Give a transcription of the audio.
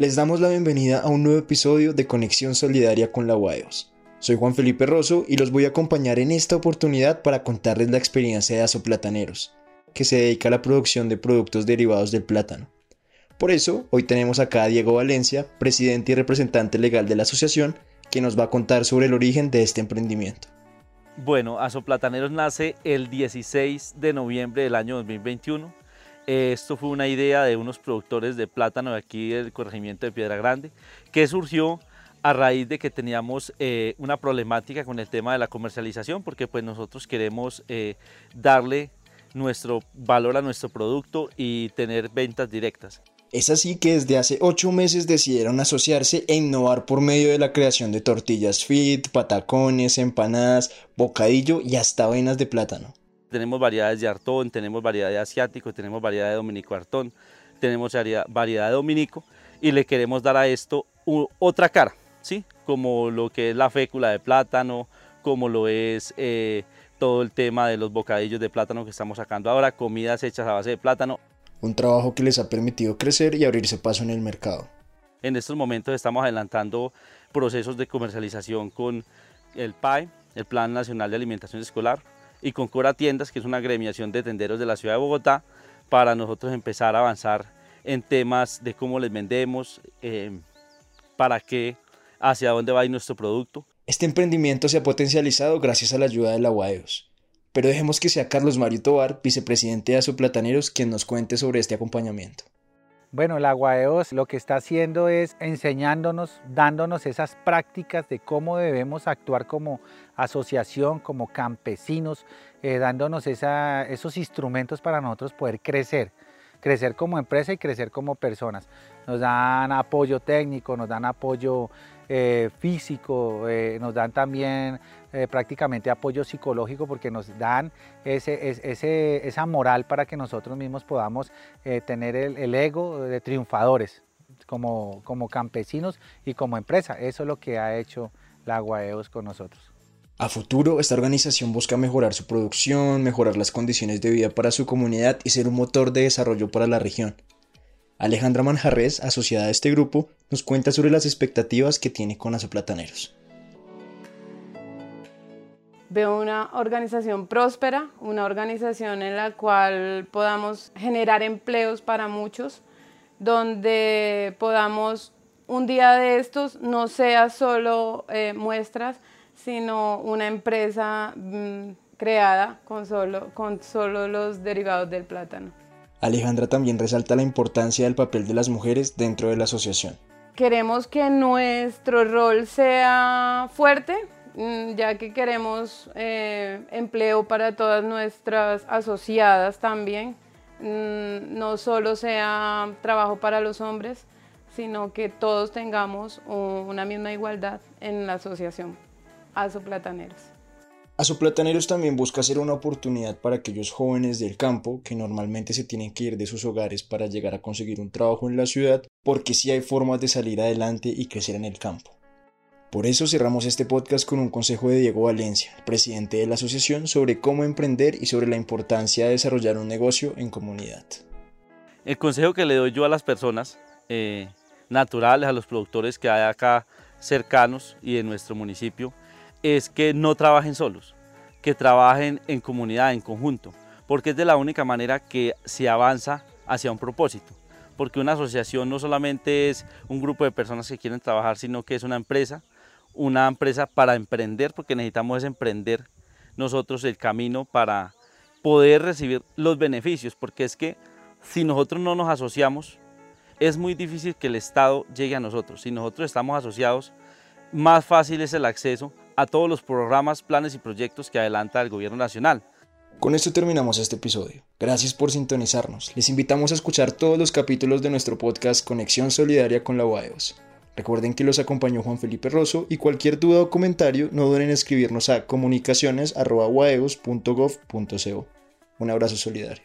Les damos la bienvenida a un nuevo episodio de Conexión Solidaria con la UAEOS. Soy Juan Felipe Rosso y los voy a acompañar en esta oportunidad para contarles la experiencia de Azoplataneros, que se dedica a la producción de productos derivados del plátano. Por eso, hoy tenemos acá a Diego Valencia, presidente y representante legal de la asociación, que nos va a contar sobre el origen de este emprendimiento. Bueno, Azoplataneros nace el 16 de noviembre del año 2021 esto fue una idea de unos productores de plátano de aquí del corregimiento de Piedra Grande, que surgió a raíz de que teníamos eh, una problemática con el tema de la comercialización, porque pues nosotros queremos eh, darle nuestro valor a nuestro producto y tener ventas directas. Es así que desde hace ocho meses decidieron asociarse e innovar por medio de la creación de tortillas fit, patacones, empanadas, bocadillo y hasta avenas de plátano. Tenemos variedades de artón, tenemos variedad de asiático, tenemos variedad de dominico artón, tenemos variedad de dominico y le queremos dar a esto otra cara, ¿sí? Como lo que es la fécula de plátano, como lo es eh, todo el tema de los bocadillos de plátano que estamos sacando ahora, comidas hechas a base de plátano. Un trabajo que les ha permitido crecer y abrirse paso en el mercado. En estos momentos estamos adelantando procesos de comercialización con el PAE, el Plan Nacional de Alimentación Escolar, y con Cora Tiendas, que es una agremiación de tenderos de la ciudad de Bogotá, para nosotros empezar a avanzar en temas de cómo les vendemos, eh, para qué, hacia dónde va a ir nuestro producto. Este emprendimiento se ha potencializado gracias a la ayuda de la UAEOS. Pero dejemos que sea Carlos Mario Tobar, vicepresidente de Azoplataneros, quien nos cuente sobre este acompañamiento. Bueno, la UAEOS lo que está haciendo es enseñándonos, dándonos esas prácticas de cómo debemos actuar como asociación, como campesinos, eh, dándonos esos instrumentos para nosotros poder crecer, crecer como empresa y crecer como personas. Nos dan apoyo técnico, nos dan apoyo eh, físico, eh, nos dan también eh, prácticamente apoyo psicológico porque nos dan esa moral para que nosotros mismos podamos tener el, ego de triunfadores como, como campesinos y como empresa. Eso es lo que ha hecho la Guaeos con nosotros. A futuro, esta organización busca mejorar su producción, mejorar las condiciones de vida para su comunidad y ser un motor de desarrollo para la región. Alejandra Manjarres, asociada a este grupo, nos cuenta sobre las expectativas que tiene con Azoplataneros. Veo una organización próspera, una organización en la cual podamos generar empleos para muchos, donde podamos un día de estos no sea solo eh, muestras, sino una empresa mm, creada con solo, con solo los derivados del plátano. Alejandra también resalta la importancia del papel de las mujeres dentro de la asociación. Queremos que nuestro rol sea fuerte, mm, ya que queremos eh, empleo para todas nuestras asociadas también. Mm, no solo sea trabajo para los hombres, sino que todos tengamos una misma igualdad en la asociación Azoplataneros. Azoplataneros también busca ser una oportunidad para aquellos jóvenes del campo que normalmente se tienen que ir de sus hogares para llegar a conseguir un trabajo en la ciudad, porque sí hay formas de salir adelante y crecer en el campo. Por eso cerramos este podcast con un consejo de Diego Valencia, presidente de la asociación, sobre cómo emprender y sobre la importancia de desarrollar un negocio en comunidad. El consejo que le doy yo a las personas eh, naturales, a los productores que hay acá cercanos y en nuestro municipio, es que no trabajen solos, que trabajen en comunidad, en conjunto, porque es de la única manera que se avanza hacia un propósito. Porque una asociación no solamente es un grupo de personas que quieren trabajar, sino que es una empresa, una empresa para emprender, porque necesitamos es emprender nosotros el camino para poder recibir los beneficios, porque es que si nosotros no nos asociamos, es muy difícil que el Estado llegue a nosotros. Si nosotros estamos asociados, más fácil es el acceso a todos los programas, planes y proyectos que adelanta el Gobierno Nacional. Con esto terminamos este episodio. Gracias por sintonizarnos. Les invitamos a escuchar todos los capítulos de nuestro podcast Conexión Solidaria con la UAEOS. Recuerden que los acompañó Juan Felipe Rosso y cualquier duda o comentario no duden en escribirnos a comunicaciones.uaeos.gov.co. Un abrazo solidario.